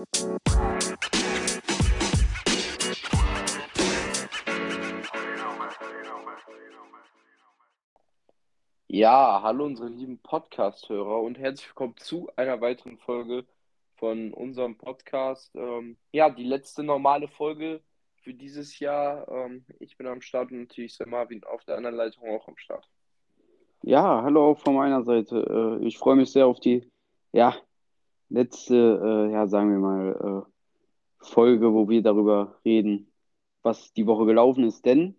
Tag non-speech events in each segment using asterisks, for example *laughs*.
Ja, hallo unsere lieben Podcast-Hörer und herzlich willkommen zu einer weiteren Folge von unserem Podcast. Ähm, ja, die letzte normale Folge für dieses Jahr. Ähm, ich bin am Start und natürlich ist der Marvin auf der anderen Leitung auch am Start. Ja, hallo auch von meiner Seite. Äh, ich freue mich sehr auf die, ja, letzte, äh, ja, sagen wir mal, äh, Folge, wo wir darüber reden, was die Woche gelaufen ist. Denn,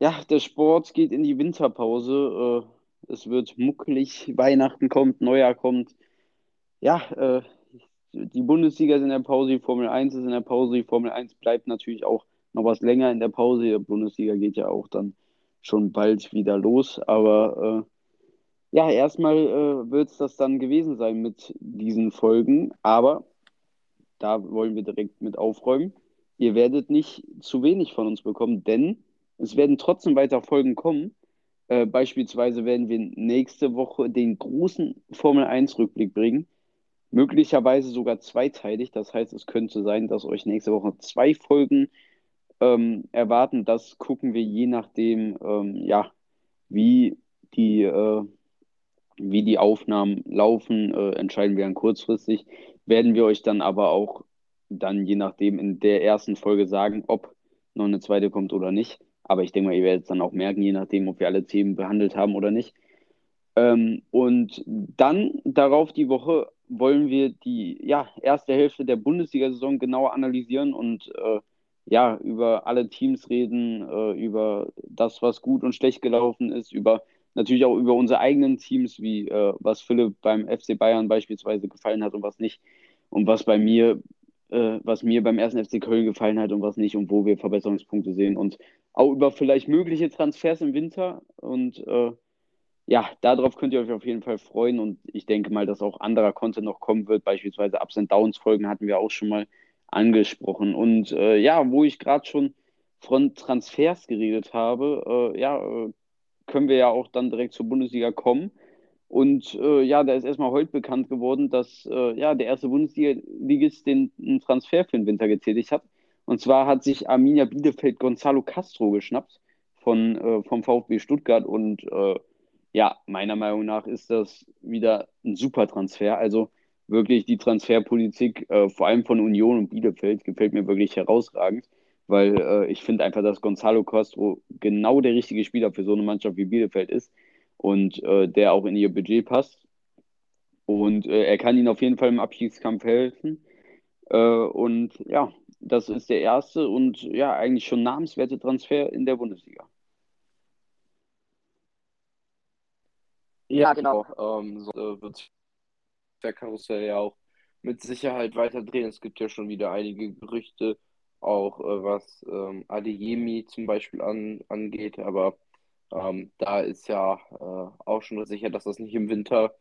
ja, der Sport geht in die Winterpause. Äh, es wird muckelig, *laughs* Weihnachten kommt, Neujahr kommt. Ja, äh, die Bundesliga ist in der Pause, die Formel 1 ist in der Pause, die Formel 1 bleibt natürlich auch noch was länger in der Pause. Die Bundesliga geht ja auch dann schon bald wieder los. Aber äh, ja, erstmal äh, wird es das dann gewesen sein mit diesen Folgen. Aber da wollen wir direkt mit aufräumen. Ihr werdet nicht zu wenig von uns bekommen, denn es werden trotzdem weiter Folgen kommen. Äh, beispielsweise werden wir nächste Woche den großen Formel 1-Rückblick bringen möglicherweise sogar zweiteilig. Das heißt, es könnte sein, dass euch nächste Woche zwei Folgen ähm, erwarten. Das gucken wir je nachdem, ähm, ja, wie die, äh, wie die Aufnahmen laufen, äh, entscheiden wir dann kurzfristig. Werden wir euch dann aber auch dann je nachdem in der ersten Folge sagen, ob noch eine zweite kommt oder nicht. Aber ich denke mal, ihr werdet es dann auch merken, je nachdem, ob wir alle Themen behandelt haben oder nicht. Ähm, und dann darauf die Woche wollen wir die ja, erste Hälfte der Bundesliga-Saison genauer analysieren und äh, ja, über alle Teams reden, äh, über das, was gut und schlecht gelaufen ist, über natürlich auch über unsere eigenen Teams, wie äh, was Philipp beim FC Bayern beispielsweise gefallen hat und was nicht, und was bei mir, äh, was mir beim ersten FC Köln gefallen hat und was nicht und wo wir Verbesserungspunkte sehen und auch über vielleicht mögliche Transfers im Winter und äh, ja, darauf könnt ihr euch auf jeden Fall freuen und ich denke mal, dass auch anderer Content noch kommen wird. Beispielsweise Ups and Downs Folgen hatten wir auch schon mal angesprochen. Und äh, ja, wo ich gerade schon von Transfers geredet habe, äh, ja, äh, können wir ja auch dann direkt zur Bundesliga kommen. Und äh, ja, da ist erstmal heute bekannt geworden, dass äh, ja, der erste Bundesliga-Ligist den Transfer für den Winter getätigt hat. Und zwar hat sich Arminia Bielefeld Gonzalo Castro geschnappt von, äh, vom VfB Stuttgart und ja, meiner Meinung nach ist das wieder ein super Transfer. Also wirklich die Transferpolitik, äh, vor allem von Union und Bielefeld, gefällt mir wirklich herausragend, weil äh, ich finde einfach, dass Gonzalo Castro genau der richtige Spieler für so eine Mannschaft wie Bielefeld ist und äh, der auch in ihr Budget passt. Und äh, er kann ihnen auf jeden Fall im Abstiegskampf helfen. Äh, und ja, das ist der erste und ja, eigentlich schon namenswerte Transfer in der Bundesliga. Ja, genau. Ähm, so äh, wird der Karussell ja auch mit Sicherheit weiter drehen. Es gibt ja schon wieder einige Gerüchte, auch äh, was ähm, Adeyemi zum Beispiel an, angeht, aber ähm, da ist ja äh, auch schon sicher, dass das nicht im Winter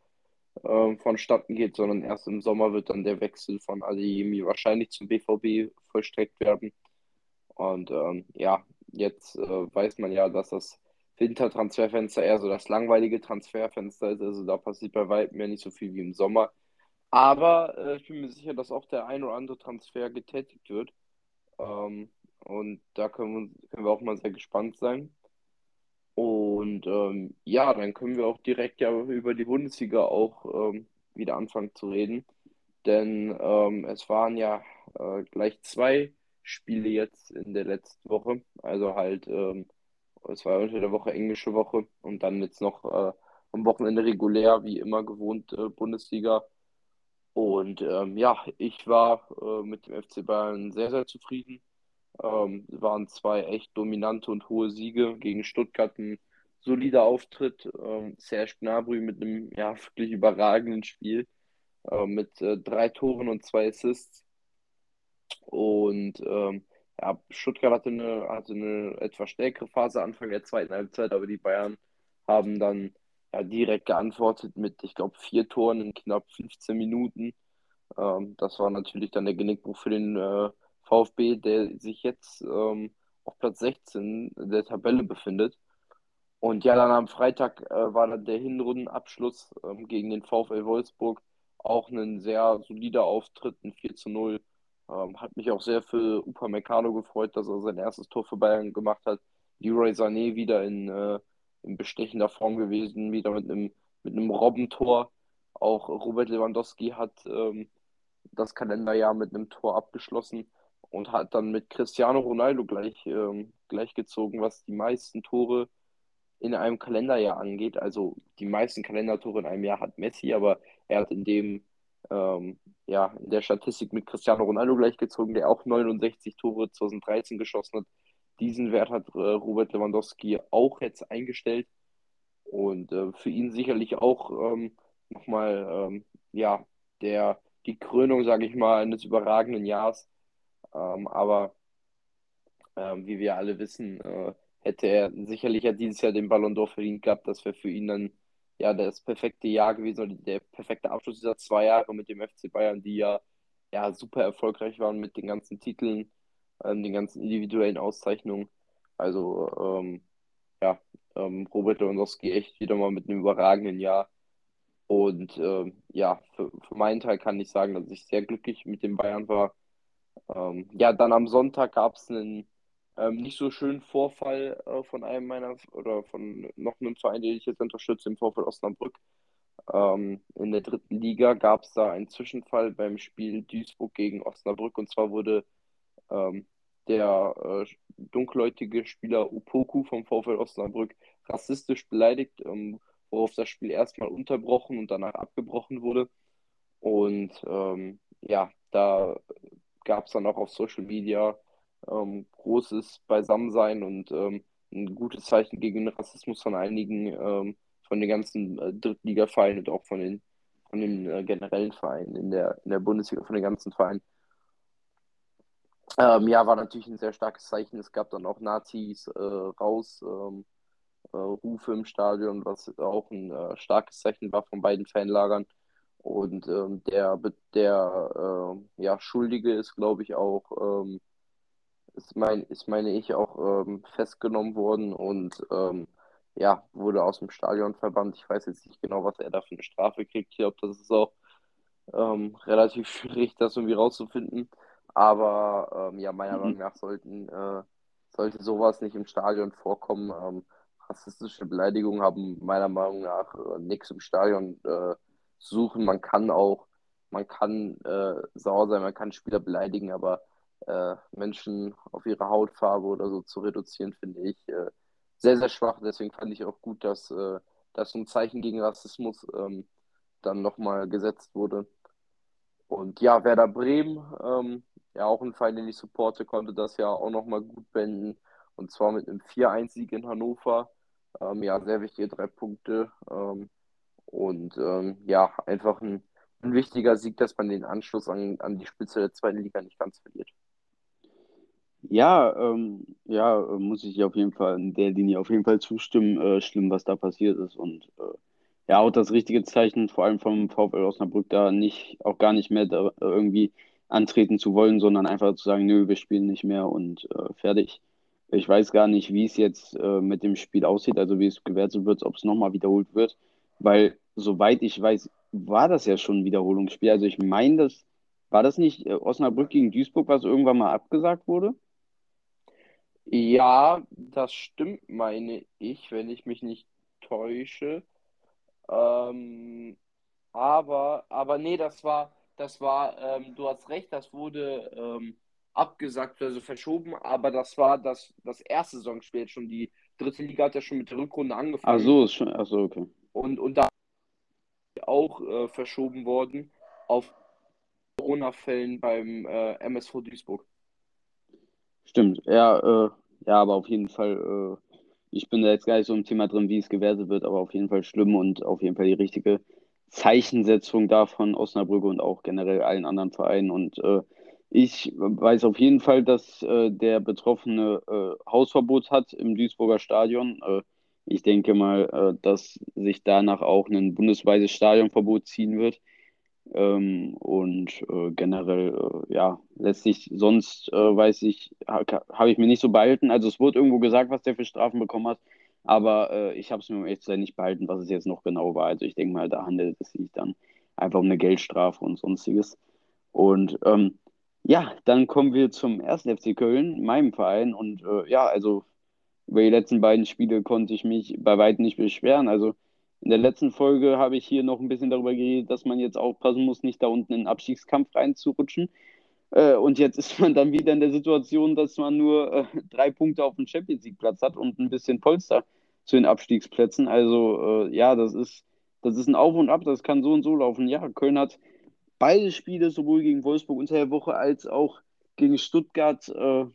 äh, vonstatten geht, sondern erst im Sommer wird dann der Wechsel von Adeyemi wahrscheinlich zum BVB vollstreckt werden. Und ähm, ja, jetzt äh, weiß man ja, dass das Wintertransferfenster eher so das langweilige Transferfenster ist. Also da passiert bei weitem ja nicht so viel wie im Sommer. Aber äh, ich bin mir sicher, dass auch der ein oder andere Transfer getätigt wird. Ähm, und da können wir, können wir auch mal sehr gespannt sein. Und ähm, ja, dann können wir auch direkt ja über die Bundesliga auch ähm, wieder anfangen zu reden. Denn ähm, es waren ja äh, gleich zwei Spiele jetzt in der letzten Woche. Also halt ähm, es war unter der Woche englische Woche und dann jetzt noch äh, am Wochenende regulär, wie immer gewohnt, äh, Bundesliga. Und ähm, ja, ich war äh, mit dem FC Bayern sehr, sehr zufrieden. Ähm, waren zwei echt dominante und hohe Siege gegen Stuttgart. Ein solider Auftritt. Ähm, Serge Gnabry mit einem ja, wirklich überragenden Spiel. Äh, mit äh, drei Toren und zwei Assists. Und ähm, ja, Stuttgart hatte eine, hatte eine etwas stärkere Phase Anfang der zweiten Halbzeit, aber die Bayern haben dann ja, direkt geantwortet mit, ich glaube, vier Toren in knapp 15 Minuten. Ähm, das war natürlich dann der Genickbruch für den äh, VfB, der sich jetzt ähm, auf Platz 16 der Tabelle befindet. Und ja, dann am Freitag äh, war dann der Hinrundenabschluss ähm, gegen den VfL Wolfsburg auch ein sehr solider Auftritt, ein 4 zu 0. Ähm, hat mich auch sehr für Upamecano gefreut, dass er sein erstes Tor für Bayern gemacht hat. Leroy Sané wieder in, äh, in bestechender Form gewesen, wieder mit einem mit einem Robbentor. Auch Robert Lewandowski hat ähm, das Kalenderjahr mit einem Tor abgeschlossen und hat dann mit Cristiano Ronaldo gleich, ähm, gleichgezogen, was die meisten Tore in einem Kalenderjahr angeht. Also die meisten Kalendertore in einem Jahr hat Messi, aber er hat in dem ähm, ja, in der Statistik mit Cristiano Ronaldo gleichgezogen, der auch 69 Tore 2013 geschossen hat. Diesen Wert hat äh, Robert Lewandowski auch jetzt eingestellt. Und äh, für ihn sicherlich auch ähm, nochmal ähm, ja, der, die Krönung, sage ich mal, eines überragenden Jahres. Ähm, aber ähm, wie wir alle wissen, äh, hätte er sicherlich ja dieses Jahr den Ballon d'Or verdient gehabt. Das wäre für ihn dann ja das perfekte Jahr gewesen oder der perfekte Abschluss dieser zwei Jahre mit dem FC Bayern, die ja, ja super erfolgreich waren mit den ganzen Titeln, ähm, den ganzen individuellen Auszeichnungen. Also ähm, ja, ähm, Robert Lewandowski echt wieder mal mit einem überragenden Jahr. Und ähm, ja, für, für meinen Teil kann ich sagen, dass ich sehr glücklich mit den Bayern war. Ähm, ja, dann am Sonntag gab es einen ähm, nicht so schönen Vorfall äh, von einem meiner oder von noch einem Verein, den ich jetzt unterstütze, im Vorfall Osnabrück. Ähm, in der dritten Liga gab es da einen Zwischenfall beim Spiel Duisburg gegen Osnabrück und zwar wurde ähm, der äh, dunkelhäutige Spieler Upoku vom VfL Osnabrück rassistisch beleidigt, ähm, worauf das Spiel erstmal unterbrochen und danach abgebrochen wurde. Und ähm, ja, da gab es dann auch auf Social Media ähm, großes Beisammensein und ähm, ein gutes Zeichen gegen den Rassismus von einigen, ähm, von den ganzen äh, Drittliga-Vereinen und auch von den, von den äh, generellen Vereinen in der, in der Bundesliga, von den ganzen Vereinen. Ähm, ja, war natürlich ein sehr starkes Zeichen. Es gab dann auch Nazis äh, raus, ähm, äh, Rufe im Stadion, was auch ein äh, starkes Zeichen war von beiden Fanlagern. Und ähm, der, der äh, ja, Schuldige ist, glaube ich, auch ähm, ist, mein, ist meine ich, auch ähm, festgenommen worden und ähm, ja, wurde aus dem Stadion verbannt. Ich weiß jetzt nicht genau, was er da für eine Strafe kriegt. Ich glaube, das ist auch ähm, relativ *laughs* schwierig, das irgendwie rauszufinden. Aber ähm, ja, meiner mhm. Meinung nach sollten, äh, sollte sowas nicht im Stadion vorkommen. Ähm, rassistische Beleidigungen haben meiner Meinung nach äh, nichts im Stadion äh, suchen. Man kann auch, man kann äh, sauer sein, man kann Spieler beleidigen, aber äh, Menschen auf ihre Hautfarbe oder so zu reduzieren, finde ich äh, sehr, sehr schwach. Deswegen fand ich auch gut, dass, äh, dass so ein Zeichen gegen Rassismus ähm, dann nochmal gesetzt wurde. Und ja, Werder Bremen, ähm, ja auch den ich supporte, konnte das ja auch nochmal gut beenden. Und zwar mit einem 4-1-Sieg in Hannover. Ähm, ja, sehr wichtige drei Punkte. Ähm, und ähm, ja, einfach ein, ein wichtiger Sieg, dass man den Anschluss an, an die Spitze der zweiten Liga nicht ganz verliert. Ja, ähm, ja, muss ich auf jeden Fall in der Linie auf jeden Fall zustimmen. Äh, schlimm, was da passiert ist. Und äh, ja, auch das richtige Zeichen, vor allem vom VfL Osnabrück, da nicht, auch gar nicht mehr da irgendwie antreten zu wollen, sondern einfach zu sagen, nö, wir spielen nicht mehr und äh, fertig. Ich weiß gar nicht, wie es jetzt äh, mit dem Spiel aussieht, also wie es gewertet wird, ob es nochmal wiederholt wird, weil soweit ich weiß, war das ja schon ein Wiederholungsspiel. Also ich meine, das war das nicht äh, Osnabrück gegen Duisburg, was irgendwann mal abgesagt wurde? Ja, das stimmt, meine ich, wenn ich mich nicht täusche. Ähm, aber, aber nee, das war, das war, ähm, du hast recht, das wurde ähm, abgesagt, also verschoben, aber das war das, das erste Saisonspiel schon. Die dritte Liga hat ja schon mit der Rückrunde angefangen. Ach so, ist schon, ach so, okay. Und, und da auch äh, verschoben worden auf Corona-Fällen beim äh, MSV Duisburg. Stimmt, ja, äh, ja, aber auf jeden Fall, äh, ich bin da jetzt gar nicht so im Thema drin, wie es gewertet wird, aber auf jeden Fall schlimm und auf jeden Fall die richtige Zeichensetzung da von Osnabrück und auch generell allen anderen Vereinen. Und äh, ich weiß auf jeden Fall, dass äh, der Betroffene äh, Hausverbot hat im Duisburger Stadion. Äh, ich denke mal, äh, dass sich danach auch ein bundesweites Stadionverbot ziehen wird. Ähm, und äh, generell, ja, letztlich sonst weiß ich, ha, habe ich mir nicht so behalten. Also es wurde irgendwo gesagt, was der für Strafen bekommen hat, aber äh, ich habe es mir um echt nicht behalten, was es jetzt noch genau war. Also ich denke mal, da handelt es sich dann einfach um eine Geldstrafe und sonstiges. Und ähm, ja, dann kommen wir zum ersten FC Köln, meinem Verein. Und äh, ja, also über die letzten beiden Spiele konnte ich mich bei weitem nicht beschweren. Also in der letzten Folge habe ich hier noch ein bisschen darüber geredet, dass man jetzt aufpassen muss, nicht da unten in den Abstiegskampf reinzurutschen. Äh, und jetzt ist man dann wieder in der Situation, dass man nur äh, drei Punkte auf dem Champions League Platz hat und ein bisschen Polster zu den Abstiegsplätzen. Also äh, ja, das ist, das ist ein Auf und Ab, das kann so und so laufen. Ja, Köln hat beide Spiele, sowohl gegen Wolfsburg unter der Woche als auch gegen Stuttgart äh,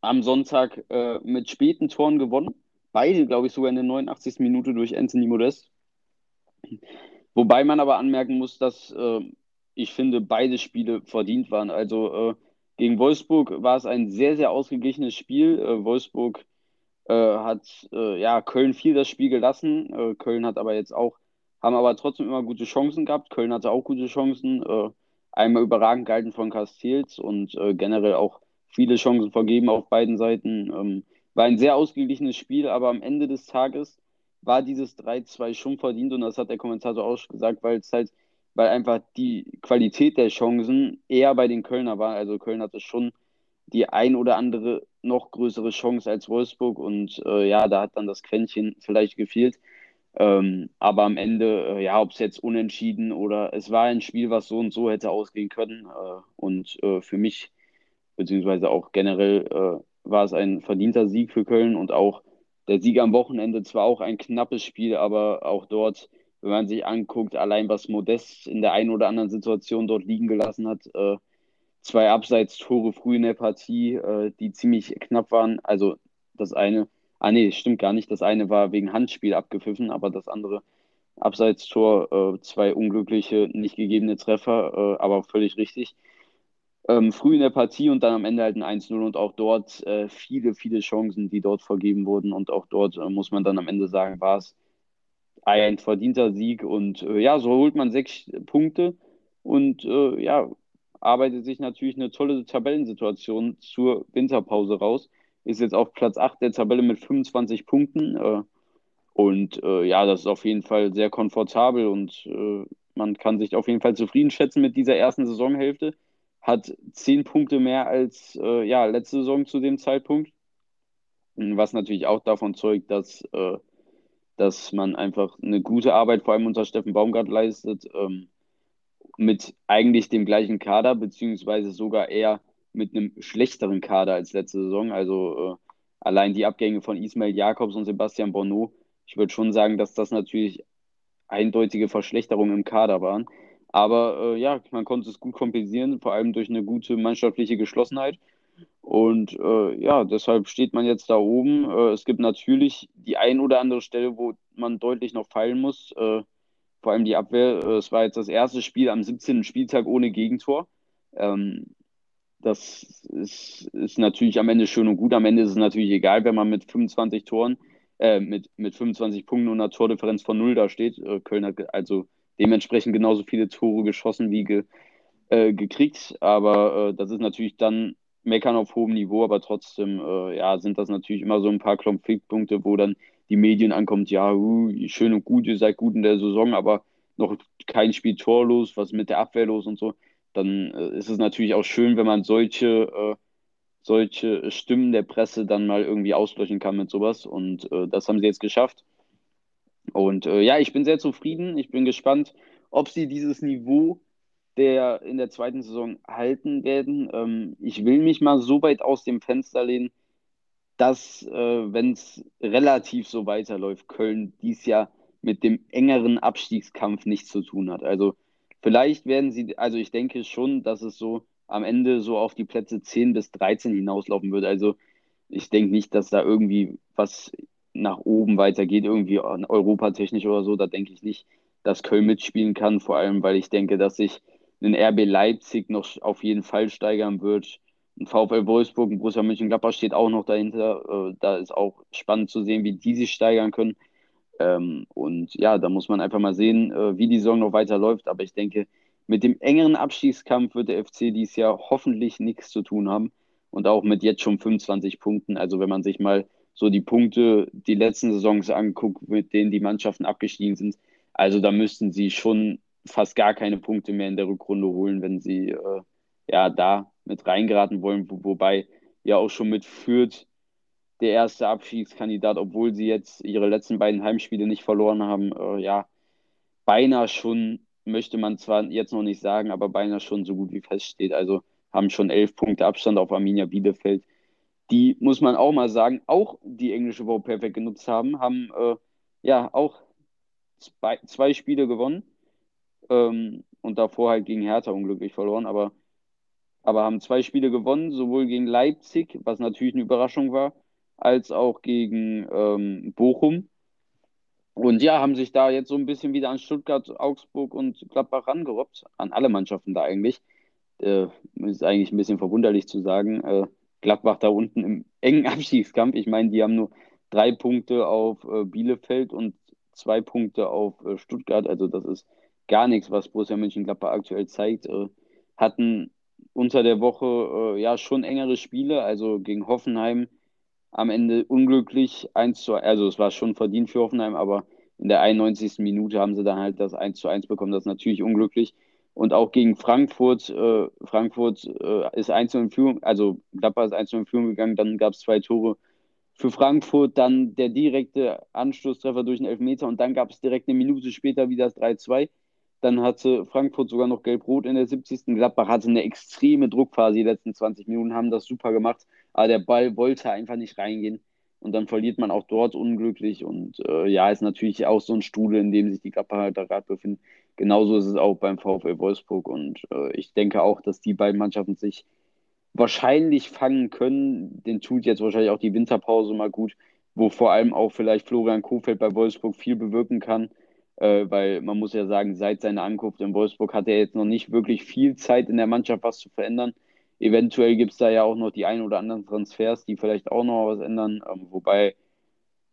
am Sonntag äh, mit späten Toren gewonnen. Beide, glaube ich, sogar in der 89. Minute durch Anthony Modest. Wobei man aber anmerken muss, dass äh, ich finde, beide Spiele verdient waren. Also äh, gegen Wolfsburg war es ein sehr, sehr ausgeglichenes Spiel. Äh, Wolfsburg äh, hat äh, ja Köln viel das Spiel gelassen. Äh, Köln hat aber jetzt auch, haben aber trotzdem immer gute Chancen gehabt. Köln hatte auch gute Chancen. einmal überragend gehalten von Castells und generell auch viele Chancen vergeben auf beiden Seiten. Ähm, war ein sehr ausgeglichenes Spiel, aber am Ende des Tages war dieses 3-2 schon verdient und das hat der Kommentator auch gesagt, weil es halt, weil einfach die Qualität der Chancen eher bei den Kölner war. Also Köln hatte schon die ein oder andere noch größere Chance als Wolfsburg und äh, ja, da hat dann das Quäntchen vielleicht gefehlt. Ähm, aber am Ende, äh, ja, ob es jetzt unentschieden oder es war ein Spiel, was so und so hätte ausgehen können. Äh, und äh, für mich, beziehungsweise auch generell, äh, war es ein verdienter Sieg für Köln und auch der Sieg am Wochenende zwar auch ein knappes Spiel, aber auch dort, wenn man sich anguckt, allein was Modest in der einen oder anderen Situation dort liegen gelassen hat, äh, zwei Abseits-Tore früh in der Partie, äh, die ziemlich knapp waren. Also das eine, ah nee, stimmt gar nicht, das eine war wegen Handspiel abgepfiffen, aber das andere Abseitstor, äh, zwei unglückliche, nicht gegebene Treffer, äh, aber völlig richtig. Ähm, früh in der Partie und dann am Ende halt ein 1-0 und auch dort äh, viele, viele Chancen, die dort vergeben wurden. Und auch dort äh, muss man dann am Ende sagen, war es ein verdienter Sieg. Und äh, ja, so holt man sechs Punkte. Und ja, arbeitet sich natürlich eine tolle Tabellensituation zur Winterpause raus. Ist jetzt auf Platz 8 der Tabelle mit 25 Punkten äh, und äh, ja, das ist auf jeden Fall sehr komfortabel und man kann sich auf jeden Fall zufrieden schätzen mit dieser ersten Saisonhälfte hat zehn Punkte mehr als äh, ja, letzte Saison zu dem Zeitpunkt. Was natürlich auch davon zeugt, dass, äh, dass man einfach eine gute Arbeit vor allem unter Steffen Baumgart leistet, ähm, mit eigentlich dem gleichen Kader, beziehungsweise sogar eher mit einem schlechteren Kader als letzte Saison. Also äh, allein die Abgänge von Ismail Jakobs und Sebastian Bonneau, ich würde schon sagen, dass das natürlich eindeutige Verschlechterungen im Kader waren. Aber äh, ja, man konnte es gut kompensieren, vor allem durch eine gute mannschaftliche Geschlossenheit. Und äh, ja, deshalb steht man jetzt da oben. Äh, es gibt natürlich die ein oder andere Stelle, wo man deutlich noch feilen muss. Äh, vor allem die Abwehr. Äh, es war jetzt das erste Spiel am 17. Spieltag ohne Gegentor. Ähm, das ist, ist natürlich am Ende schön und gut. Am Ende ist es natürlich egal, wenn man mit 25 Toren, äh, mit, mit 25 Punkten und einer Tordifferenz von 0 da steht. Köln hat also dementsprechend genauso viele Tore geschossen wie ge, äh, gekriegt. Aber äh, das ist natürlich dann Meckern auf hohem Niveau, aber trotzdem äh, ja, sind das natürlich immer so ein paar Konfliktpunkte, wo dann die Medien ankommt, ja, uh, schön und gut, ihr seid gut in der Saison, aber noch kein Spiel torlos, was mit der Abwehr los und so. Dann äh, ist es natürlich auch schön, wenn man solche, äh, solche Stimmen der Presse dann mal irgendwie auslöschen kann mit sowas. Und äh, das haben sie jetzt geschafft. Und äh, ja, ich bin sehr zufrieden. Ich bin gespannt, ob sie dieses Niveau der in der zweiten Saison halten werden. Ähm, ich will mich mal so weit aus dem Fenster lehnen, dass, äh, wenn es relativ so weiterläuft, Köln dies Jahr mit dem engeren Abstiegskampf nichts zu tun hat. Also vielleicht werden sie, also ich denke schon, dass es so am Ende so auf die Plätze 10 bis 13 hinauslaufen wird. Also ich denke nicht, dass da irgendwie was nach oben weitergeht, irgendwie europatechnisch oder so, da denke ich nicht, dass Köln mitspielen kann, vor allem weil ich denke, dass sich ein RB Leipzig noch auf jeden Fall steigern wird. Ein VfL Wolfsburg, ein Borussia Mönchengladbach steht auch noch dahinter. Äh, da ist auch spannend zu sehen, wie die sich steigern können. Ähm, und ja, da muss man einfach mal sehen, äh, wie die Saison noch weiterläuft. Aber ich denke, mit dem engeren Abstiegskampf wird der FC dieses Jahr hoffentlich nichts zu tun haben. Und auch mit jetzt schon 25 Punkten. Also wenn man sich mal so die Punkte die letzten Saisons anguckt, mit denen die Mannschaften abgestiegen sind. Also da müssten sie schon fast gar keine Punkte mehr in der Rückrunde holen, wenn sie äh, ja da mit reingeraten wollen, wo, wobei ja auch schon mit Fürth der erste Abschiedskandidat, obwohl sie jetzt ihre letzten beiden Heimspiele nicht verloren haben, äh, ja, beinahe schon, möchte man zwar jetzt noch nicht sagen, aber beinahe schon so gut wie feststeht. Also haben schon elf Punkte Abstand auf Arminia Bielefeld. Die, muss man auch mal sagen, auch die englische Woche perfekt genutzt haben, haben äh, ja auch zwei, zwei Spiele gewonnen ähm, und davor halt gegen Hertha unglücklich verloren, aber, aber haben zwei Spiele gewonnen, sowohl gegen Leipzig, was natürlich eine Überraschung war, als auch gegen ähm, Bochum. Und ja, haben sich da jetzt so ein bisschen wieder an Stuttgart, Augsburg und Gladbach rangerobbt, an alle Mannschaften da eigentlich. Äh, ist eigentlich ein bisschen verwunderlich zu sagen. Äh, Gladbach da unten im engen *laughs* Abstiegskampf. Ich meine, die haben nur drei Punkte auf äh, Bielefeld und zwei Punkte auf äh, Stuttgart. Also das ist gar nichts, was Borussia Mönchengladbach aktuell zeigt. Äh, hatten unter der Woche äh, ja schon engere Spiele, also gegen Hoffenheim am Ende unglücklich 1 zu 1, also es war schon verdient für Hoffenheim, aber in der 91. Minute haben sie dann halt das 1 zu 1 bekommen, das ist natürlich unglücklich. Und auch gegen Frankfurt, äh, Frankfurt äh, ist 1 in Führung, also Gladbach ist 1 in Führung gegangen, dann gab es zwei Tore für Frankfurt, dann der direkte Anstoßtreffer durch den Elfmeter und dann gab es direkt eine Minute später wieder das 3-2. Dann hatte Frankfurt sogar noch Gelb-Rot in der 70. Gladbach hatte eine extreme Druckphase die letzten 20 Minuten, haben das super gemacht aber der Ball wollte einfach nicht reingehen. Und dann verliert man auch dort unglücklich. Und äh, ja, ist natürlich auch so ein Stuhl, in dem sich die Gladbacher da gerade befinden. Genauso ist es auch beim VfL Wolfsburg. Und äh, ich denke auch, dass die beiden Mannschaften sich wahrscheinlich fangen können. Den tut jetzt wahrscheinlich auch die Winterpause mal gut, wo vor allem auch vielleicht Florian Kofeld bei Wolfsburg viel bewirken kann. Äh, weil man muss ja sagen, seit seiner Ankunft in Wolfsburg hat er jetzt noch nicht wirklich viel Zeit in der Mannschaft was zu verändern. Eventuell gibt es da ja auch noch die ein oder anderen Transfers, die vielleicht auch noch was ändern. Ähm, wobei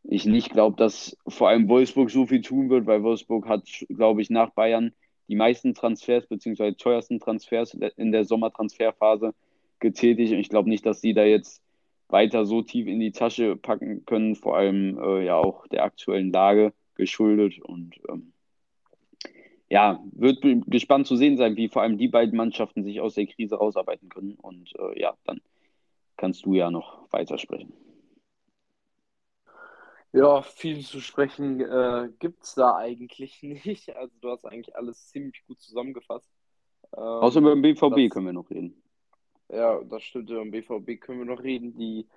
ich nicht glaube, dass vor allem Wolfsburg so viel tun wird, weil Wolfsburg hat, glaube ich, nach Bayern die meisten Transfers bzw. teuersten Transfers in der Sommertransferphase getätigt. Und ich glaube nicht, dass die da jetzt weiter so tief in die Tasche packen können, vor allem äh, ja auch der aktuellen Lage geschuldet. Und ähm, ja, wird gespannt zu sehen sein, wie vor allem die beiden Mannschaften sich aus der Krise rausarbeiten können. Und äh, ja, dann kannst du ja noch weitersprechen. Ja, viel zu sprechen äh, gibt es da eigentlich *laughs* nicht. Also du hast eigentlich alles ziemlich gut zusammengefasst. Ähm, Außer über den BVB das, können wir noch reden. Ja, das stimmt. Über den BVB können wir noch reden, die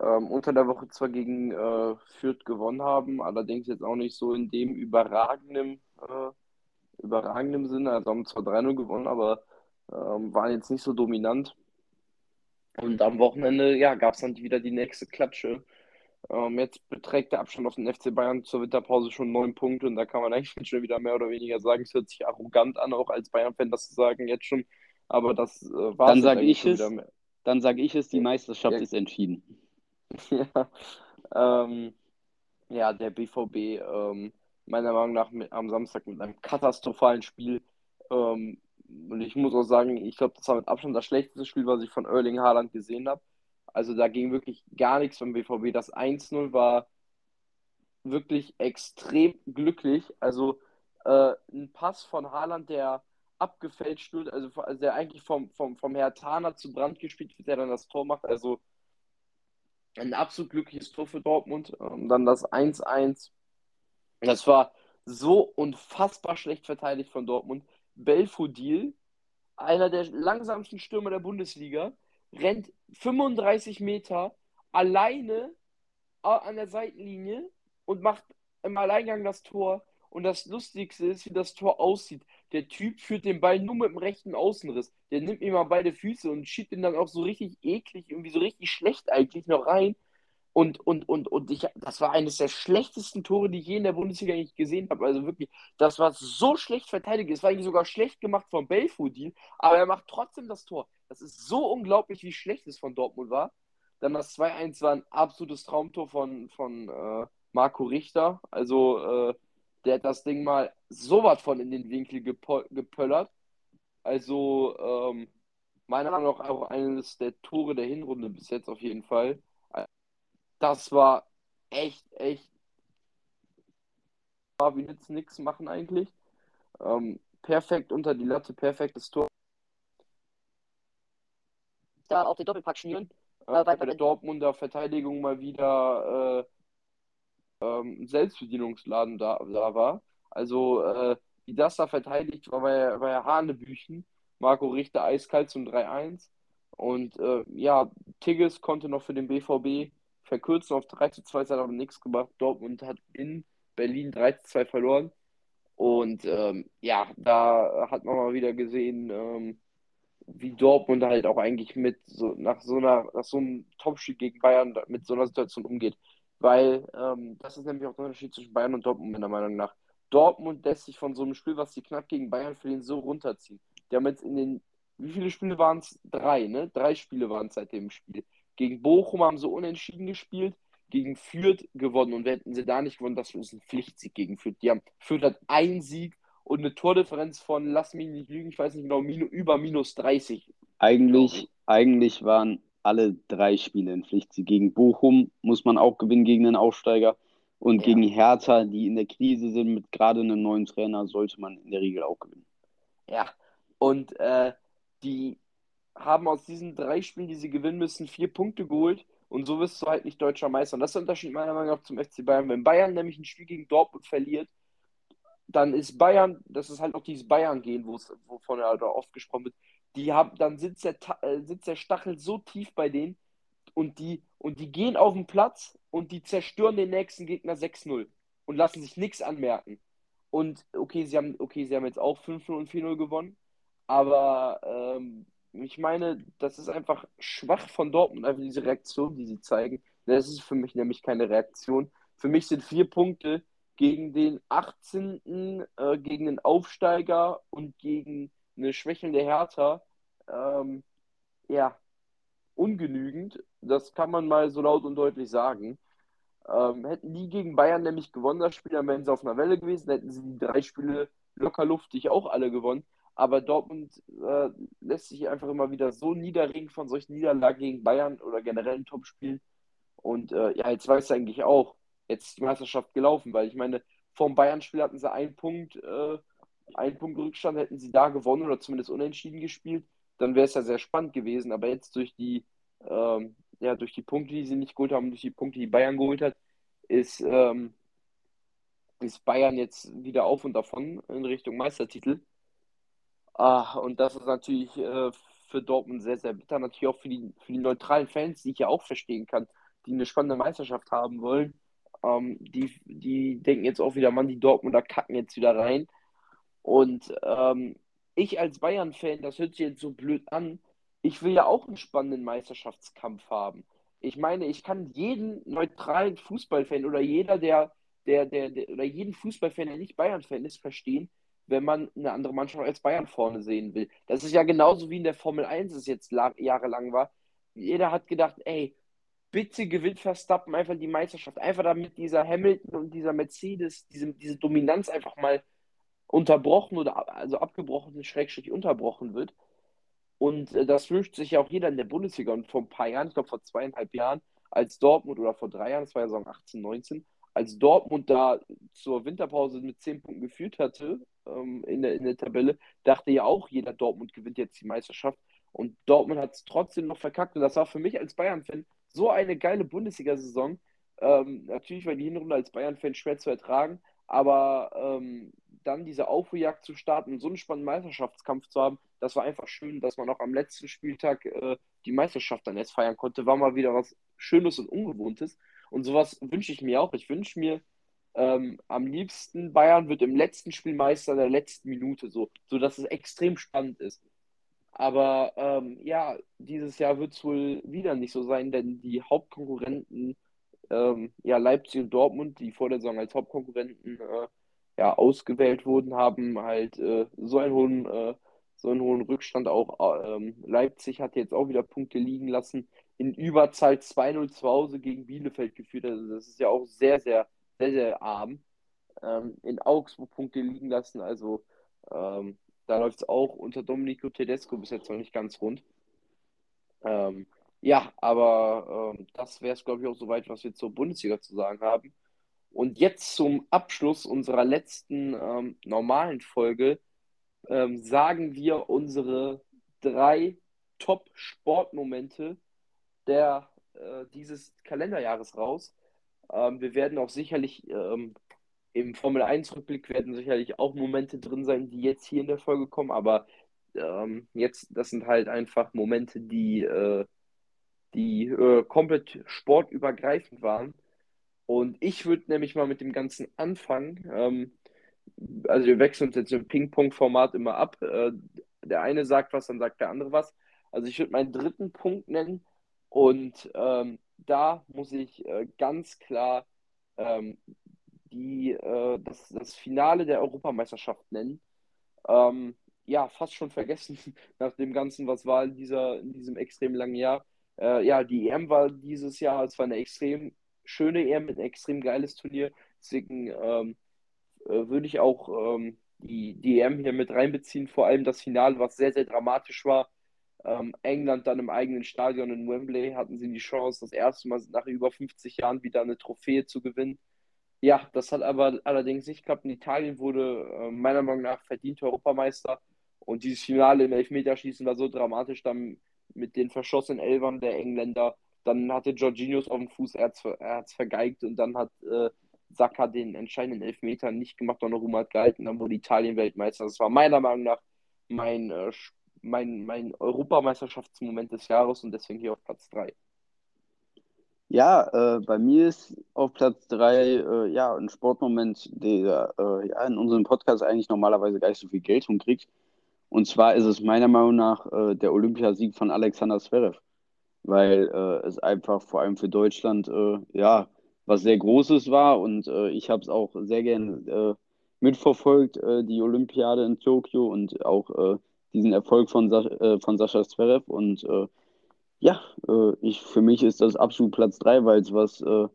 ähm, unter der Woche zwar gegen äh, Fürth gewonnen haben, allerdings jetzt auch nicht so in dem überragenden äh, überragendem Sinne. Also haben zwar 3-0 gewonnen, aber ähm, waren jetzt nicht so dominant. Und am Wochenende, ja, gab es dann wieder die nächste Klatsche. Ähm, jetzt beträgt der Abstand auf den FC Bayern zur Winterpause schon neun Punkte und da kann man eigentlich *laughs* schon wieder mehr oder weniger sagen, es hört sich arrogant an, auch als Bayern-Fan das zu sagen jetzt schon. Aber das äh, war Dann sage ich es. Dann sage ich es, die Meisterschaft ja. ist entschieden. *laughs* ja, ähm, ja, der BVB ähm, meiner Meinung nach mit, am Samstag mit einem katastrophalen Spiel. Ähm, und ich muss auch sagen, ich glaube, das war mit Abstand das schlechteste Spiel, was ich von Erling Haaland gesehen habe. Also da ging wirklich gar nichts vom BVB. Das 1-0 war wirklich extrem glücklich. Also äh, ein Pass von Haaland, der abgefälscht wird, also, also der eigentlich vom, vom, vom Herr Tana zu Brand gespielt wird, der dann das Tor macht. Also ein absolut glückliches Tor für Dortmund. Ähm, dann das 1-1 das war so unfassbar schlecht verteidigt von Dortmund. Belfodil, einer der langsamsten Stürmer der Bundesliga, rennt 35 Meter alleine an der Seitenlinie und macht im Alleingang das Tor. Und das Lustigste ist, wie das Tor aussieht. Der Typ führt den Ball nur mit dem rechten Außenriss. Der nimmt ihm mal beide Füße und schiebt ihn dann auch so richtig eklig, irgendwie so richtig schlecht eigentlich noch rein. Und, und, und, und ich, das war eines der schlechtesten Tore, die ich je in der Bundesliga nicht gesehen habe. Also wirklich, das war so schlecht verteidigt. Es war eigentlich sogar schlecht gemacht von Belfodil, aber er macht trotzdem das Tor. Das ist so unglaublich, wie schlecht es von Dortmund war. Dann das 2-1 war ein absolutes Traumtor von, von äh, Marco Richter. Also, äh, der hat das Ding mal so was von in den Winkel gepöllert. Also, ähm, meiner Meinung nach auch eines der Tore der Hinrunde bis jetzt auf jeden Fall das war echt, echt. Wie jetzt nichts machen eigentlich. Ähm, perfekt unter die Latte, perfektes Tor. Da auf den Doppelpack schnüren. Äh, bei der Dortmunder Verteidigung mal wieder äh, ähm, Selbstbedienungsladen da, da war. Also, äh, wie das da verteidigt war, war ja Hanebüchen. Marco Richter eiskalt zum 3-1. Und äh, ja, Tigges konnte noch für den BVB verkürzen auf 3 zu 2, hat aber nichts gemacht. Dortmund hat in Berlin 3 zu 2 verloren. Und ähm, ja, da hat man mal wieder gesehen, ähm, wie Dortmund halt auch eigentlich mit so nach so einer, nach so einem Topspiel gegen Bayern mit so einer Situation umgeht. Weil ähm, das ist nämlich auch der Unterschied zwischen Bayern und Dortmund, meiner Meinung nach. Dortmund lässt sich von so einem Spiel, was sie knapp gegen Bayern verlieren, so runterziehen. Die haben jetzt in den, wie viele Spiele waren es? Drei, ne? Drei Spiele waren es seit dem Spiel. Gegen Bochum haben sie unentschieden gespielt, gegen Fürth gewonnen und hätten sie da nicht gewonnen, das ist ein Pflichtsieg gegen Fürth. Die haben, Fürth hat einen Sieg und eine Tordifferenz von, lass mich nicht lügen, ich weiß nicht genau, minu, über minus 30. Eigentlich, eigentlich waren alle drei Spiele in Pflichtsieg. Gegen Bochum muss man auch gewinnen gegen den Aufsteiger. Und ja. gegen Hertha, die in der Krise sind, mit gerade einem neuen Trainer, sollte man in der Regel auch gewinnen. Ja, und äh, die haben aus diesen drei Spielen, die sie gewinnen müssen, vier Punkte geholt. Und so wirst du halt nicht deutscher Meister. Und das ist der Unterschied meiner Meinung nach zum FC Bayern. Wenn Bayern nämlich ein Spiel gegen Dortmund verliert, dann ist Bayern, das ist halt auch dieses Bayern-Gehen, wovon er halt oft gesprochen wird, die haben, dann sitzt der, äh, sitzt der Stachel so tief bei denen und die, und die gehen auf den Platz und die zerstören den nächsten Gegner 6-0 und lassen sich nichts anmerken. Und okay, sie haben, okay, sie haben jetzt auch 5-0 und 4-0 gewonnen, aber ähm, ich meine, das ist einfach schwach von Dortmund, einfach diese Reaktion, die sie zeigen. Das ist für mich nämlich keine Reaktion. Für mich sind vier Punkte gegen den 18., äh, gegen den Aufsteiger und gegen eine schwächelnde Hertha, ähm, ja, ungenügend. Das kann man mal so laut und deutlich sagen. Ähm, hätten die gegen Bayern nämlich gewonnen, das Spiel, dann wären sie auf einer Welle gewesen, hätten sie die drei Spiele locker luftig auch alle gewonnen. Aber Dortmund äh, lässt sich einfach immer wieder so niederringen von solchen Niederlagen gegen Bayern oder generell in Topspielen. Und äh, ja, jetzt weiß er eigentlich auch, jetzt ist die Meisterschaft gelaufen, weil ich meine, vom Bayern-Spiel hatten sie einen Punkt, äh, einen Punkt Rückstand, hätten sie da gewonnen oder zumindest unentschieden gespielt, dann wäre es ja sehr spannend gewesen. Aber jetzt durch die, ähm, ja, durch die Punkte, die sie nicht geholt haben, durch die Punkte, die Bayern geholt hat, ist, ähm, ist Bayern jetzt wieder auf und davon in Richtung Meistertitel. Ah, und das ist natürlich äh, für Dortmund sehr, sehr bitter. Natürlich auch für die, für die neutralen Fans, die ich ja auch verstehen kann, die eine spannende Meisterschaft haben wollen. Ähm, die, die denken jetzt auch wieder, Mann, die Dortmunder kacken jetzt wieder rein. Und ähm, ich als Bayern-Fan, das hört sich jetzt so blöd an, ich will ja auch einen spannenden Meisterschaftskampf haben. Ich meine, ich kann jeden neutralen Fußballfan oder jeder, der, der, der, der oder jeden Fußballfan, der nicht Bayern-Fan ist, verstehen, wenn man eine andere Mannschaft als Bayern vorne sehen will. Das ist ja genauso wie in der Formel 1 es jetzt jahrelang war. Jeder hat gedacht, ey, bitte gewinnt Verstappen einfach die Meisterschaft. Einfach damit dieser Hamilton und dieser Mercedes, diese, diese Dominanz einfach mal unterbrochen oder also abgebrochen, schrägstrich unterbrochen wird. Und äh, das wünscht sich ja auch jeder in der Bundesliga. Und vor ein paar Jahren, ich glaube vor zweieinhalb Jahren, als Dortmund oder vor drei Jahren, das war ja Saison 18, 19, als Dortmund da zur Winterpause mit zehn Punkten geführt hatte ähm, in, der, in der Tabelle, dachte ja auch jeder, Dortmund gewinnt jetzt die Meisterschaft. Und Dortmund hat es trotzdem noch verkackt. Und das war für mich als Bayern-Fan so eine geile Bundesliga-Saison. Ähm, natürlich war die Hinrunde als Bayern-Fan schwer zu ertragen, aber ähm, dann diese Aufholjagd zu starten und so einen spannenden Meisterschaftskampf zu haben, das war einfach schön, dass man auch am letzten Spieltag äh, die Meisterschaft dann jetzt feiern konnte. War mal wieder was Schönes und Ungewohntes. Und sowas wünsche ich mir auch. Ich wünsche mir ähm, am liebsten, Bayern wird im letzten Spiel Meister der letzten Minute, so, so dass es extrem spannend ist. Aber ähm, ja, dieses Jahr wird es wohl wieder nicht so sein, denn die Hauptkonkurrenten, ähm, ja, Leipzig und Dortmund, die vor der Saison als Hauptkonkurrenten äh, ja, ausgewählt wurden, haben halt äh, so, einen hohen, äh, so einen hohen Rückstand. Auch ähm, Leipzig hat jetzt auch wieder Punkte liegen lassen. In Überzahl 2-0 zu Hause gegen Bielefeld geführt. Also das ist ja auch sehr, sehr, sehr, sehr arm. Ähm, in Augsburg Punkte liegen lassen. Also ähm, da läuft es auch unter Domenico Tedesco bis jetzt noch nicht ganz rund. Ähm, ja, aber ähm, das wäre es, glaube ich, auch soweit, was wir zur Bundesliga zu sagen haben. Und jetzt zum Abschluss unserer letzten ähm, normalen Folge ähm, sagen wir unsere drei Top-Sportmomente äh, dieses Kalenderjahres raus. Ähm, wir werden auch sicherlich ähm, im Formel 1-Rückblick werden sicherlich auch Momente drin sein, die jetzt hier in der Folge kommen, aber ähm, jetzt, das sind halt einfach Momente, die, äh, die äh, komplett sportübergreifend waren. Und ich würde nämlich mal mit dem Ganzen anfangen. Ähm, also wir wechseln uns jetzt im Ping-Pong-Format immer ab. Äh, der eine sagt was, dann sagt der andere was. Also ich würde meinen dritten Punkt nennen und ähm, da muss ich äh, ganz klar ähm, die, äh, das, das Finale der Europameisterschaft nennen. Ähm, ja, fast schon vergessen *laughs* nach dem Ganzen, was war in, dieser, in diesem extrem langen Jahr. Äh, ja, die EM war dieses Jahr, es war eine extrem schöne EM, ein extrem geiles Turnier. Deswegen ähm, äh, würde ich auch ähm, die, die EM hier mit reinbeziehen, vor allem das Finale, was sehr, sehr dramatisch war. Ähm, England dann im eigenen Stadion in Wembley hatten sie die Chance, das erste Mal nach über 50 Jahren wieder eine Trophäe zu gewinnen. Ja, das hat aber allerdings nicht geklappt. Und Italien wurde äh, meiner Meinung nach verdient Europameister. Und dieses Finale im Elfmeterschießen war so dramatisch, dann mit den verschossenen Elfern der Engländer. Dann hatte Jorginhos auf dem Fuß, er hat es vergeigt und dann hat äh, Saka den entscheidenden Elfmeter nicht gemacht, Donnarumma hat gehalten, dann wurde Italien Weltmeister. Das war meiner Meinung nach mein, äh, mein, mein Europameisterschaftsmoment des Jahres und deswegen hier auf Platz 3. Ja, äh, bei mir ist auf Platz 3 äh, ja, ein Sportmoment, der äh, ja, in unserem Podcast eigentlich normalerweise gar nicht so viel Geltung kriegt. Und zwar ist es meiner Meinung nach äh, der Olympiasieg von Alexander Zverev, weil äh, es einfach vor allem für Deutschland äh, ja was sehr Großes war und ich habe es auch sehr gern mitverfolgt, die Olympiade in Tokio und auch diesen Erfolg von, Sa von Sascha Zverev und ja, äh, ich, für mich ist das absolut Platz 3, weil es was äh,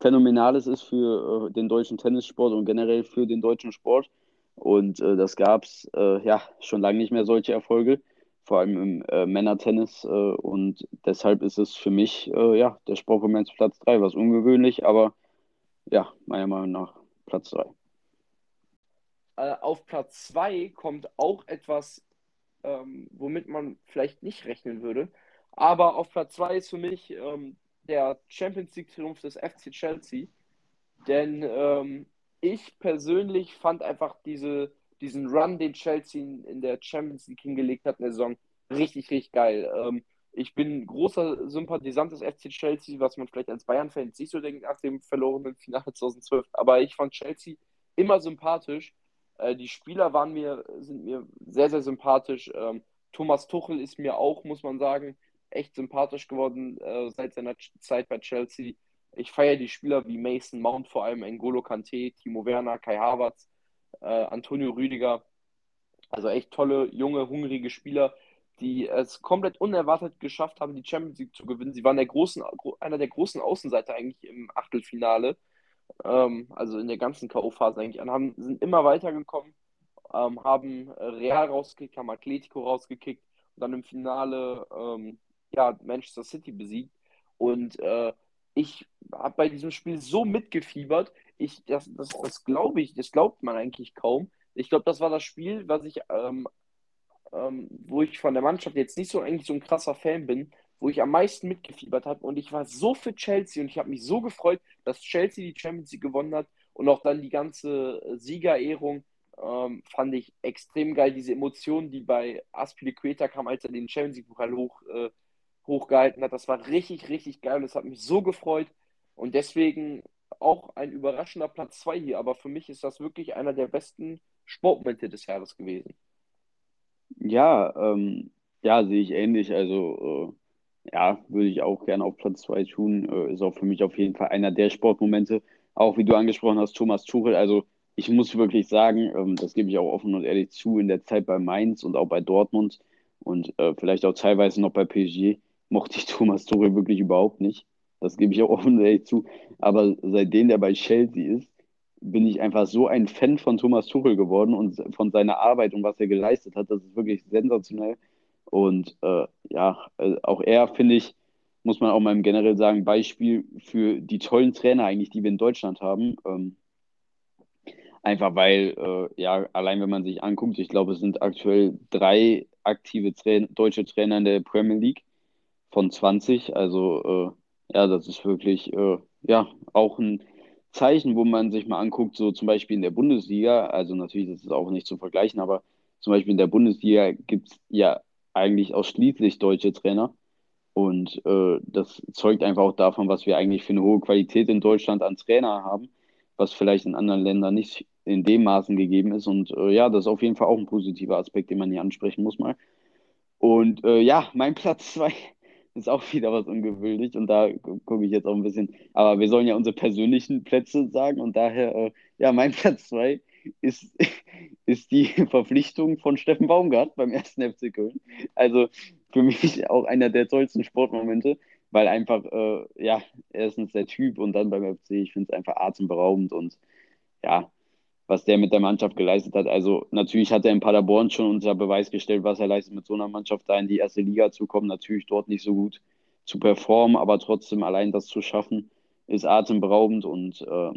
Phänomenales ist für äh, den deutschen Tennissport und generell für den deutschen Sport. Und äh, das gab es äh, ja schon lange nicht mehr solche Erfolge, vor allem im äh, Männertennis. und deshalb ist es für mich ja der Sportmoment Platz 3, was ungewöhnlich, aber ja, meiner Meinung nach Platz 3. auf Platz 2 kommt auch etwas, ähm, womit man vielleicht nicht rechnen würde. Aber auf Platz 2 ist für mich ähm, der Champions League-Triumph des FC Chelsea. Denn ähm, ich persönlich fand einfach diese, diesen Run, den Chelsea in, der Champions League hingelegt hat in der Saison, richtig, richtig geil. Ähm, ich bin großer Sympathisant des FC Chelsea, was man vielleicht als Bayern-Fan nicht so denkt nach dem verlorenen Finale 2012. Aber ich fand Chelsea immer sympathisch. Äh, die Spieler waren mir, sind mir sehr, sehr sympathisch. Ähm, Thomas Tuchel ist mir auch, muss man sagen, echt sympathisch geworden äh, seit seiner Zeit bei Chelsea. Ich feiere die Spieler wie Mason Mount, vor allem N'Golo Kante, Timo Werner, Kai Havertz, äh, Antonio Rüdiger. Also echt tolle, junge, hungrige Spieler, die es komplett unerwartet geschafft haben, die Champions League zu gewinnen. Sie waren der großen, einer der großen Außenseiter eigentlich im Achtelfinale, ähm, also in der ganzen K.O.-Phase eigentlich, und haben, sind immer weitergekommen, ähm, haben Real rausgekickt, haben Atletico rausgekickt und dann im Finale ähm, ja, Manchester City besiegt. Und äh, ich habe bei diesem Spiel so mitgefiebert. Ich, das, das, das glaube ich, das glaubt man eigentlich kaum. Ich glaube, das war das Spiel, was ich, ähm, ähm, wo ich von der Mannschaft jetzt nicht so eigentlich so ein krasser Fan bin, wo ich am meisten mitgefiebert habe. Und ich war so für Chelsea und ich habe mich so gefreut, dass Chelsea die Champions League gewonnen hat und auch dann die ganze Siegerehrung ähm, fand ich extrem geil. Diese Emotionen, die bei Aspilicueta kam, als er den Champions League-Pokal hoch äh, hochgehalten hat. Das war richtig, richtig geil und es hat mich so gefreut. Und deswegen auch ein überraschender Platz 2 hier. Aber für mich ist das wirklich einer der besten Sportmomente des Jahres gewesen. Ja, ähm, ja, sehe ich ähnlich. Also, äh, ja, würde ich auch gerne auf Platz 2 tun. Äh, ist auch für mich auf jeden Fall einer der Sportmomente. Auch wie du angesprochen hast, Thomas Tuchel. Also, ich muss wirklich sagen, ähm, das gebe ich auch offen und ehrlich zu, in der Zeit bei Mainz und auch bei Dortmund und äh, vielleicht auch teilweise noch bei PSG mochte ich *laughs* Thomas Tuchel wirklich überhaupt nicht. Das gebe ich auch *laughs* offen ehrlich zu. Aber seitdem der bei Chelsea ist, bin ich einfach so ein Fan von Thomas Tuchel geworden und von seiner Arbeit und was er geleistet hat. Das ist wirklich sensationell. Und äh, ja, äh, auch er, finde ich, muss man auch mal generell sagen, Beispiel für die tollen Trainer eigentlich, die wir in Deutschland haben. Ähm, Einfach weil, äh, ja, allein wenn man sich anguckt, ich glaube, es sind aktuell drei aktive Tra deutsche Trainer in der Premier League von 20. Also äh, ja, das ist wirklich äh, ja auch ein Zeichen, wo man sich mal anguckt, so zum Beispiel in der Bundesliga, also natürlich ist es auch nicht zu vergleichen, aber zum Beispiel in der Bundesliga gibt es ja eigentlich ausschließlich deutsche Trainer. Und äh, das zeugt einfach auch davon, was wir eigentlich für eine hohe Qualität in Deutschland an Trainer haben, was vielleicht in anderen Ländern nicht in dem Maßen gegeben ist. Und äh, ja, das ist auf jeden Fall auch ein positiver Aspekt, den man hier ansprechen muss mal. Und äh, ja, mein Platz *laughs* zwei ist auch wieder was ungewöhnlich und da gucke ich jetzt auch ein bisschen. Aber wir sollen ja unsere persönlichen Plätze sagen und daher, äh, ja, mein *laughs* Platz zwei ist, *laughs* ist die *laughs* Verpflichtung von Steffen Baumgart beim ersten FC Köln. Also für mich auch einer der tollsten Sportmomente, weil einfach, äh, ja, erstens der Typ und dann beim FC, ich finde es einfach atemberaubend und ja, was der mit der Mannschaft geleistet hat. Also natürlich hat er in Paderborn schon unter Beweis gestellt, was er leistet mit so einer Mannschaft da in die erste Liga zu kommen. Natürlich dort nicht so gut zu performen, aber trotzdem allein das zu schaffen, ist atemberaubend und äh,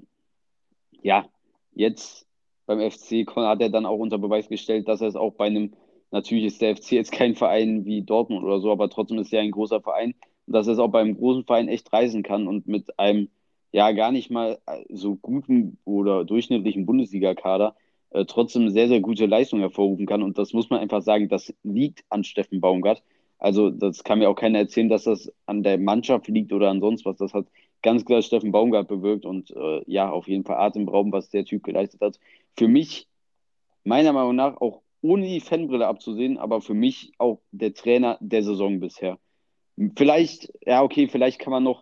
ja, jetzt beim FC hat er dann auch unter Beweis gestellt, dass er es auch bei einem, natürlich ist der FC jetzt kein Verein wie Dortmund oder so, aber trotzdem ist er ein großer Verein dass er es auch beim großen Verein echt reisen kann und mit einem ja gar nicht mal äh, so guten oder durchschnittlichen Bundesliga-Kader äh, trotzdem sehr, sehr gute Leistung hervorrufen kann. Und das muss man einfach sagen, das liegt an Steffen Baumgart. Also das kann mir auch keiner erzählen, dass das an der Mannschaft liegt oder an sonst was. Das hat ganz klar Steffen Baumgart bewirkt und äh, ja, auf jeden Fall atemberaubend, was der Typ geleistet hat. Für mich, meiner Meinung nach, auch ohne die Fanbrille abzusehen, aber für mich auch der Trainer der Saison bisher. Vielleicht, ja, okay, vielleicht kann man noch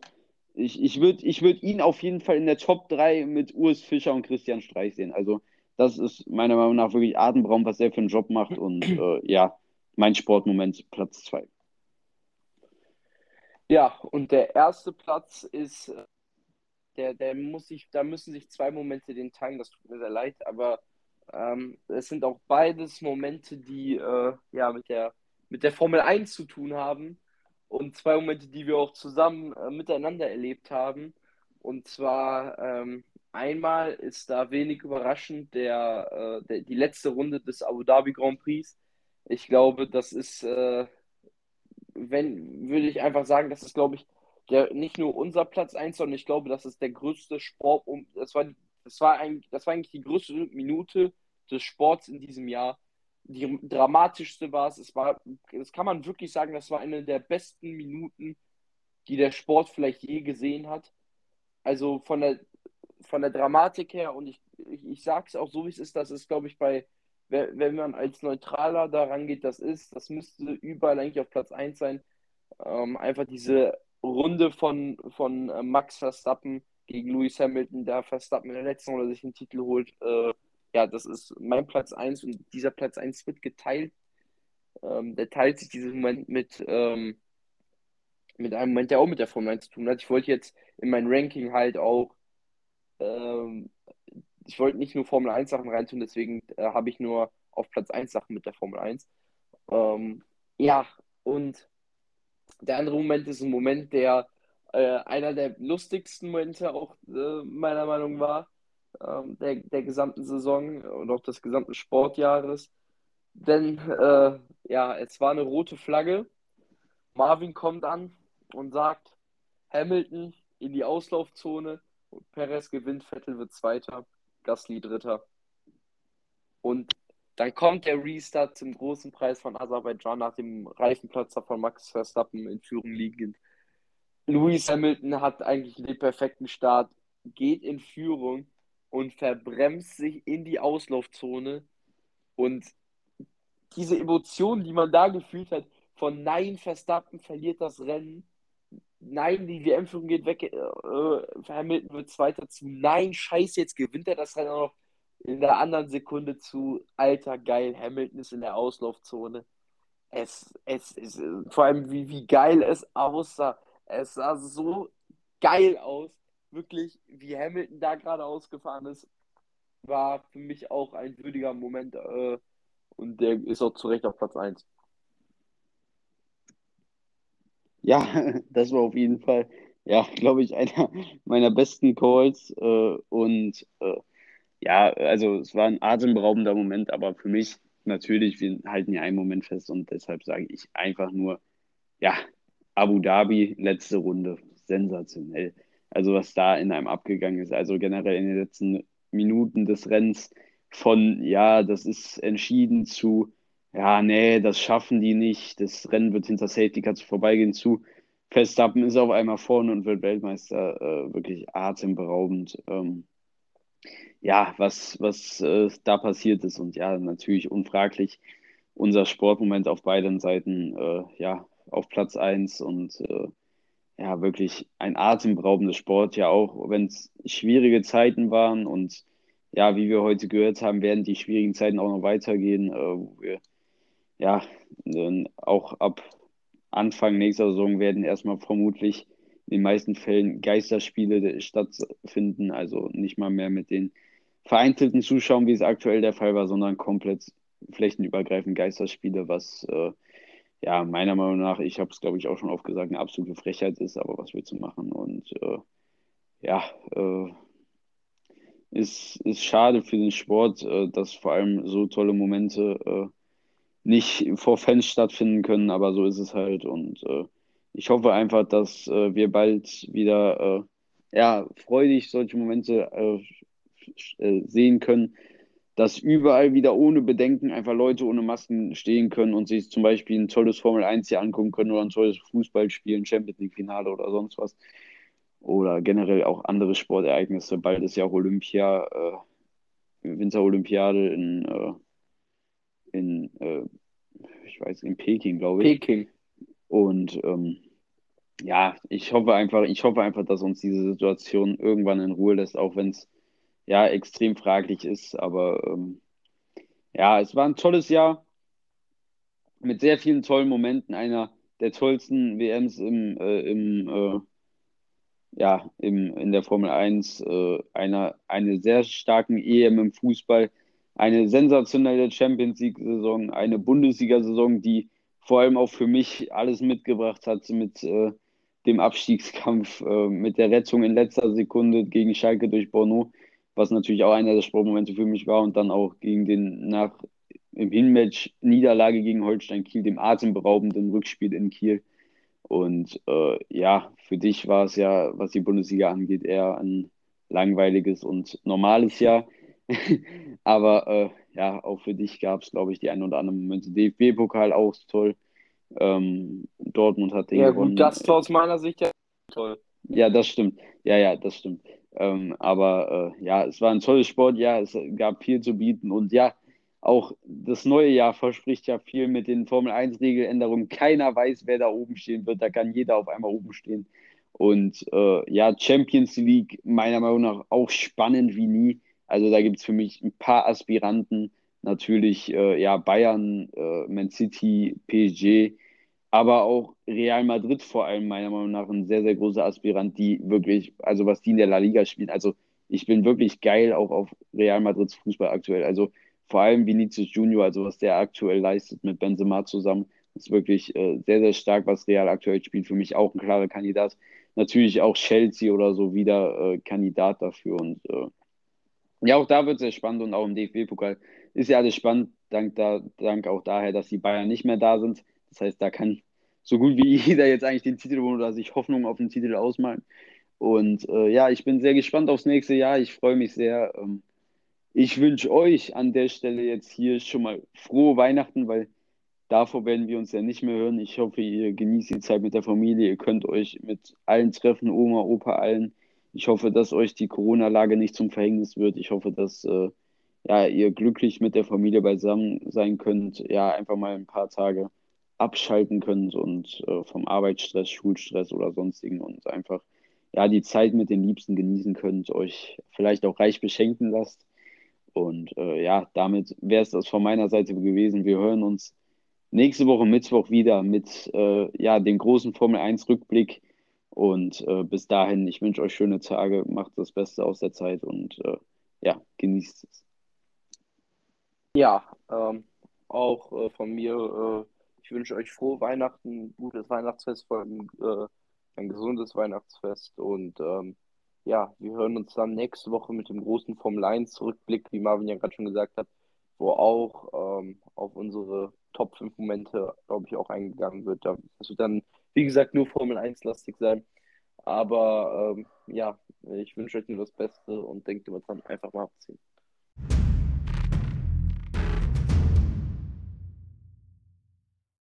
ich, ich würde ich würd ihn auf jeden Fall in der Top 3 mit Urs Fischer und Christian Streich sehen. Also, das ist meiner Meinung nach wirklich atemberaubend, was er für einen Job macht. Und *clears throat* äh, ja, mein Sportmoment Platz 2. Ja, und der erste Platz ist, äh, der, der muss sich, da müssen sich zwei Momente den teilen, das tut mir sehr leid, aber ähm, es sind auch beides Momente, die äh, ja mit der, mit der Formel 1 zu tun haben und zwei Momente, die wir auch zusammen äh, miteinander erlebt haben. Und zwar ähm, einmal ist da wenig überraschend der, äh, der, die letzte Runde des Abu Dhabi Grand Prix. Ich glaube, das ist, äh, wenn, würde ich einfach sagen, das ist, glaube ich, der, nicht nur unser Platz 1, sondern ich glaube, das ist der größte Sport. Das war, das war, eigentlich, das war eigentlich die größte Minute des Sports in diesem Jahr die dramatischste war es. Es war, das kann man wirklich sagen, das war eine der besten Minuten, die der Sport vielleicht je gesehen hat. Also von der, von der Dramatik her und ich, ich, ich sage es auch so, wie es ist, das ist, glaube ich, bei, wenn man als Neutraler daran geht, das ist, das müsste überall eigentlich auf Platz 1 sein. Ähm, einfach diese Runde von, von äh, Max Verstappen gegen Lewis Hamilton, da Verstappen in der letzten Runde sich einen Titel holt. Äh, ja, das ist mein Platz 1 und dieser Platz 1 wird geteilt. Ähm, der teilt sich diesen Moment mit, ähm, mit einem Moment, der auch mit der Formel 1 zu tun hat. Ich wollte jetzt in mein Ranking halt auch, ähm, ich wollte nicht nur Formel 1 Sachen reintun, deswegen äh, habe ich nur auf Platz 1 Sachen mit der Formel 1. Ähm, ja, und der andere Moment ist ein Moment, der äh, einer der lustigsten Momente auch äh, meiner Meinung war ähm, der, der gesamten Saison und auch des gesamten Sportjahres. Denn äh, ja, es war eine rote Flagge. Marvin kommt an und sagt, Hamilton in die Auslaufzone und Perez gewinnt, Vettel wird Zweiter, Gasly Dritter. Und dann kommt der Restart zum großen Preis von Aserbaidschan nach dem Reifenplatzer von Max Verstappen in Führung liegend. Lewis Hamilton hat eigentlich den perfekten Start, geht in Führung und verbremst sich in die Auslaufzone. Und diese Emotionen, die man da gefühlt hat, von Nein, Verstappen verliert das Rennen, Nein, die WM-Führung geht weg, äh, Hamilton wird Zweiter zu, Nein, scheiße, jetzt gewinnt er das Rennen auch noch in der anderen Sekunde zu, alter, geil, Hamilton ist in der Auslaufzone. Es, es, es vor allem, wie, wie geil es aussah. Es sah so geil aus wirklich, wie Hamilton da gerade ausgefahren ist, war für mich auch ein würdiger Moment äh, und der ist auch zu Recht auf Platz 1. Ja, *laughs* das war auf jeden Fall, ja, glaube ich, einer meiner besten Calls äh, und äh, ja, also es war ein atemberaubender Moment, aber für mich natürlich, wir halten ja einen Moment fest und deshalb sage ich einfach nur, ja, Abu Dhabi, letzte Runde, sensationell. Also was da in einem abgegangen ist, also generell in den letzten Minuten des Rennens von, ja, das ist entschieden zu, ja, nee, das schaffen die nicht, das Rennen wird hinter Safety Car vorbeigehen zu, Verstappen ist auf einmal vorne und wird Weltmeister, äh, wirklich atemberaubend. Ähm, ja, was, was äh, da passiert ist und ja, natürlich unfraglich unser Sportmoment auf beiden Seiten, äh, ja, auf Platz 1 und äh, ja, wirklich ein atemberaubendes Sport, ja auch wenn es schwierige Zeiten waren und ja, wie wir heute gehört haben, werden die schwierigen Zeiten auch noch weitergehen, äh, wir ja auch ab Anfang nächster Saison werden erstmal vermutlich in den meisten Fällen Geisterspiele stattfinden, also nicht mal mehr mit den vereinzelten Zuschauern, wie es aktuell der Fall war, sondern komplett flächenübergreifend Geisterspiele, was äh, ja meiner Meinung nach, ich habe es glaube ich auch schon oft gesagt, eine absolute Frechheit ist, aber was willst du machen? Und äh, ja, äh, ist, ist schade für den Sport, äh, dass vor allem so tolle Momente äh, nicht vor Fans stattfinden können, aber so ist es halt. Und äh, ich hoffe einfach, dass äh, wir bald wieder äh, ja, freudig solche Momente äh, äh, sehen können, dass überall wieder ohne Bedenken einfach Leute ohne Masken stehen können und sich zum Beispiel ein tolles Formel 1 hier angucken können oder ein tolles Fußballspiel, ein Champions League-Finale oder sonst was. Oder generell auch andere Sportereignisse. Bald ist ja auch Olympia, äh, Winterolympiade in in, äh, ich weiß, in Peking, glaube ich. Peking. Und ähm, ja, ich hoffe einfach, ich hoffe einfach, dass uns diese Situation irgendwann in Ruhe lässt, auch wenn es ja extrem fraglich ist. Aber ähm, ja, es war ein tolles Jahr mit sehr vielen tollen Momenten, einer der tollsten WMs im, äh, im äh, ja, im, in der Formel 1, äh, einer, eine sehr starken EM im Fußball, eine sensationelle Champions League-Saison, eine Bundesliga-Saison, die vor allem auch für mich alles mitgebracht hat mit äh, dem Abstiegskampf, äh, mit der Rettung in letzter Sekunde gegen Schalke durch Bono, was natürlich auch einer der Sportmomente für mich war und dann auch gegen den nach im Hinmatch Niederlage gegen Holstein Kiel, dem atemberaubenden Rückspiel in Kiel. Und äh, ja, für dich war es ja, was die Bundesliga angeht, eher ein langweiliges und normales Jahr. *laughs* Aber äh, ja, auch für dich gab es, glaube ich, die ein oder anderen Momente. DFB-Pokal auch toll. Ähm, Dortmund hat den ja, gewonnen. Gut, das war aus meiner Sicht ja toll. Ja, das stimmt. Ja, ja, das stimmt. Ähm, aber äh, ja, es war ein tolles Sportjahr. Es gab viel zu bieten. Und ja, auch das neue Jahr verspricht ja viel mit den Formel 1-Regeländerungen. Keiner weiß, wer da oben stehen wird. Da kann jeder auf einmal oben stehen. Und äh, ja, Champions League meiner Meinung nach auch spannend wie nie. Also da gibt es für mich ein paar Aspiranten. Natürlich äh, ja, Bayern, äh, Man City, PSG, aber auch Real Madrid vor allem meiner Meinung nach ein sehr, sehr großer Aspirant, die wirklich, also was die in der La Liga spielen. Also ich bin wirklich geil auch auf Real Madrids Fußball aktuell. Also vor allem Vinicius Junior, also was der aktuell leistet mit Benzema zusammen, ist wirklich äh, sehr, sehr stark, was Real aktuell spielt. Für mich auch ein klarer Kandidat. Natürlich auch Chelsea oder so wieder äh, Kandidat dafür und äh, ja, auch da wird es sehr spannend und auch im DFB-Pokal ist ja alles spannend, dank, da, dank auch daher, dass die Bayern nicht mehr da sind. Das heißt, da kann so gut wie *laughs* jeder jetzt eigentlich den Titel oder sich Hoffnung auf den Titel ausmalen. Und äh, ja, ich bin sehr gespannt aufs nächste Jahr. Ich freue mich sehr. Ähm, ich wünsche euch an der Stelle jetzt hier schon mal frohe Weihnachten, weil davor werden wir uns ja nicht mehr hören. Ich hoffe, ihr genießt die Zeit mit der Familie. Ihr könnt euch mit allen treffen, Oma, Opa, allen. Ich hoffe, dass euch die Corona-Lage nicht zum Verhängnis wird. Ich hoffe, dass äh, ja, ihr glücklich mit der Familie beisammen sein könnt. Ja, einfach mal ein paar Tage abschalten könnt und äh, vom Arbeitsstress, Schulstress oder sonstigen und einfach ja, die Zeit mit den Liebsten genießen könnt, euch vielleicht auch reich beschenken lasst. Und äh, ja, damit wäre es das von meiner Seite gewesen. Wir hören uns nächste Woche Mittwoch wieder mit äh, ja, dem großen Formel 1 Rückblick und äh, bis dahin, ich wünsche euch schöne Tage, macht das Beste aus der Zeit und äh, ja, genießt es. Ja, ähm, auch äh, von mir, ich wünsche euch frohe Weihnachten, gutes Weihnachtsfest, vor allem äh, ein gesundes Weihnachtsfest und ähm, ja, wir hören uns dann nächste Woche mit dem großen Formel 1 Rückblick, wie Marvin ja gerade schon gesagt hat, wo auch ähm, auf unsere Top 5 Momente, glaube ich, auch eingegangen wird. Das wird dann, wie gesagt, nur Formel 1 lastig sein. Aber ähm, ja, ich wünsche euch nur das Beste und denkt immer dran, einfach mal abziehen.